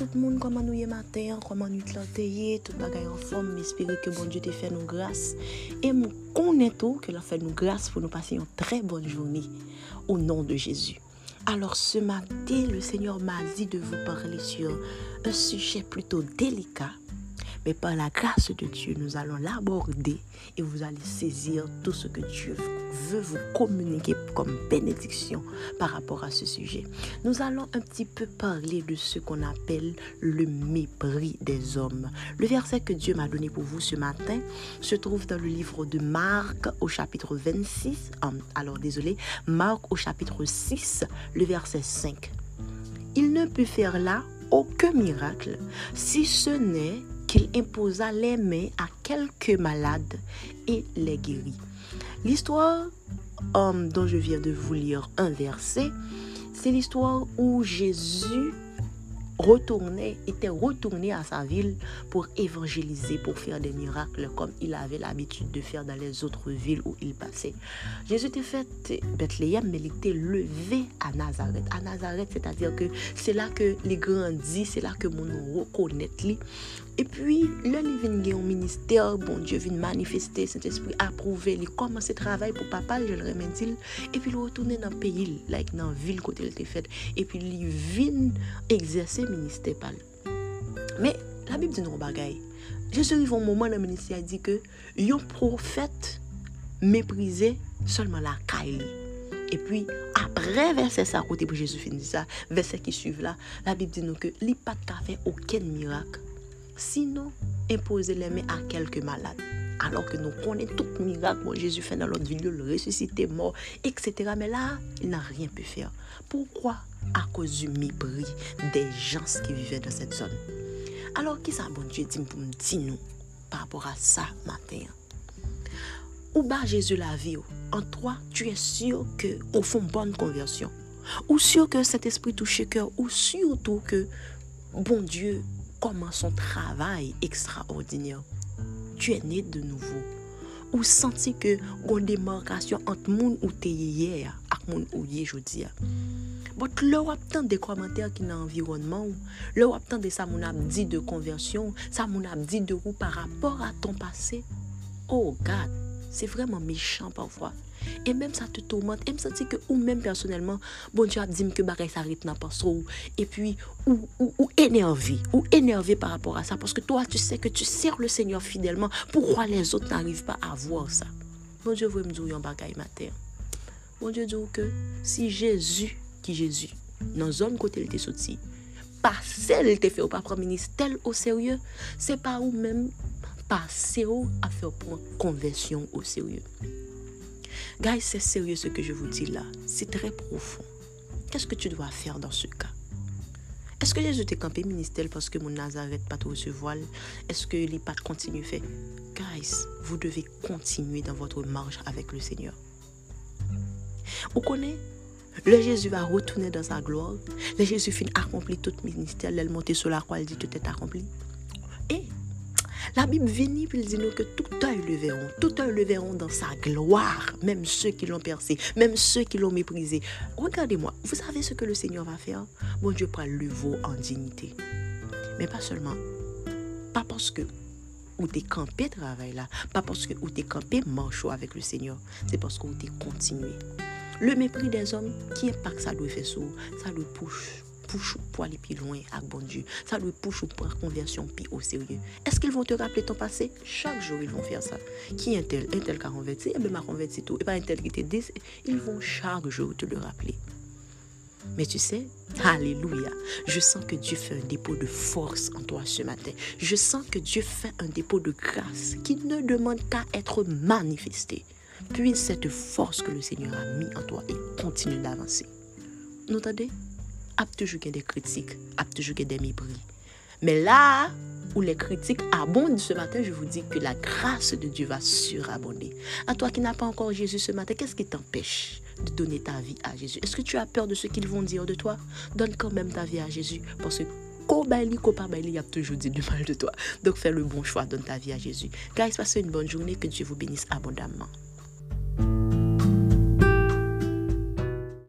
tout le monde comment nous y matin, comment nous te tout bagay en forme, m'espérer que bon Dieu te fait nous grâce. Et nous connaissons tout que l'a fait nous grâce pour nous passer une très bonne journée au nom de Jésus. Alors ce matin, le Seigneur m'a dit de vous parler sur un sujet plutôt délicat mais par la grâce de Dieu, nous allons l'aborder et vous allez saisir tout ce que Dieu veut vous communiquer comme bénédiction par rapport à ce sujet. Nous allons un petit peu parler de ce qu'on appelle le mépris des hommes. Le verset que Dieu m'a donné pour vous ce matin se trouve dans le livre de Marc au chapitre 26. Euh, alors désolé, Marc au chapitre 6, le verset 5. Il ne peut faire là aucun miracle si ce n'est qu'il imposa les mains à quelques malades et les guérit. L'histoire um, dont je viens de vous lire un verset, c'est l'histoire où Jésus retournait, était retourné à sa ville pour évangéliser, pour faire des miracles comme il avait l'habitude de faire dans les autres villes où il passait. Jésus était fait Bethléem, mais il était levé à Nazareth. À Nazareth, c'est-à-dire que c'est là que les grandit, c'est là que mon reconnaît lui. Et puis, il vient au ministère, bon Dieu vient manifester cet esprit, approuver, il commence à travailler pour papa, je le remercie. Et puis, il retourne dans le pays, like dans la ville côté il était fait. Et puis, il vient exercer ministère. Mais, la Bible dit non, bagaille. Je suis arrivé un moment dans le ministère, dit que un prophète méprisé seulement la caille. Et puis, après verset ça, côté pour Jésus finit ça, verset qui suit là, la Bible dit nous que il pas fait aucun miracle Sinon, imposer les mains à quelques malades. Alors que nous connaissons tout miracle que Jésus fait dans notre vie, le ressusciter, mort, etc. Mais là, il n'a rien pu faire. Pourquoi? À cause du mépris des gens qui vivaient dans cette zone. Alors, qui ça, bon Dieu, dit pour me dire nous par rapport à ça matin? Ou bas Jésus la vie, en toi, tu es sûr que au fond bonne conversion. Ou sûr que cet esprit touche cœur, ou surtout que bon Dieu comment son travail extraordinaire. tu es né de nouveau. Ou senti ke goun demarkasyon ant moun ou teye ye ya ak moun ou ye jodi ya. Bot lè wap tan de komantèr ki nan environman ou, lè wap tan de sa moun ap di de konversyon, sa moun ap di de ou par rapport a ton pase. Oh, gade! C'est vraiment méchant parfois. Et même ça te tourmente. Et me sentir que ou même personnellement, bon Dieu a dit que bah, ça s'arrête dans pas Et puis, ou, ou, ou, énervé. Ou énervé par rapport à ça. Parce que toi, tu sais que tu sers le Seigneur fidèlement. Pourquoi les autres n'arrivent pas à voir ça? Bon Dieu veut me dire un bagaille matin. Bon Dieu dit que si Jésus, qui Jésus, dans zone côté il était sorti, pas celle te fait ou pas prendre ministère au sérieux, c'est pas ou même passer à faire prendre conversion au sérieux. Guys, c'est sérieux ce que je vous dis là. C'est très profond. Qu'est-ce que tu dois faire dans ce cas? Est-ce que Jésus t'est campé ministère parce que mon Nazareth pas trop se voile? Est-ce que les pas continuent fait? Guys, vous devez continuer dans votre marche avec le Seigneur. Vous connaissez? Le Jésus va retourner dans sa gloire. Le Jésus finit accompli tout ministère. Elle monter sur la croix, il dit tout est accompli. Et la Bible vient dit nous que tout œil le verront, tout œil le verront dans sa gloire, même ceux qui l'ont percé, même ceux qui l'ont méprisé. Regardez-moi, vous savez ce que le Seigneur va faire? Mon Dieu prend le veau en dignité. Mais pas seulement, pas parce que ou t'es campé travail là, pas parce que ou t'es campé marche avec le Seigneur, c'est parce que t'es continué. Le mépris des hommes, qui que ça doit faire ça doit push pour aller plus loin avec bon Dieu. Ça lui pousse pour la conversion plus au sérieux. Est-ce qu'ils vont te rappeler ton passé? Chaque jour, ils vont faire ça. Qui est tel? Un tel qui a converti? Eh bien, m'a converti tout. Et pas un tel qui te dit. Ils vont chaque jour te le rappeler. Mais tu sais, Alléluia, je sens que Dieu fait un dépôt de force en toi ce matin. Je sens que Dieu fait un dépôt de grâce qui ne demande qu'à être manifesté. Puis cette force que le Seigneur a mis en toi et continue d'avancer. Vous ap toujours des critiques, ap toujours des mépris. Mais là où les critiques abondent ce matin, je vous dis que la grâce de Dieu va surabonder. À toi qui n'as pas encore Jésus ce matin, qu'est-ce qui t'empêche de donner ta vie à Jésus? Est-ce que tu as peur de ce qu'ils vont dire de toi? Donne quand même ta vie à Jésus parce que il y a toujours dit du mal de toi. Donc fais le bon choix, donne ta vie à Jésus. Guys, passez une bonne journée, que Dieu vous bénisse abondamment.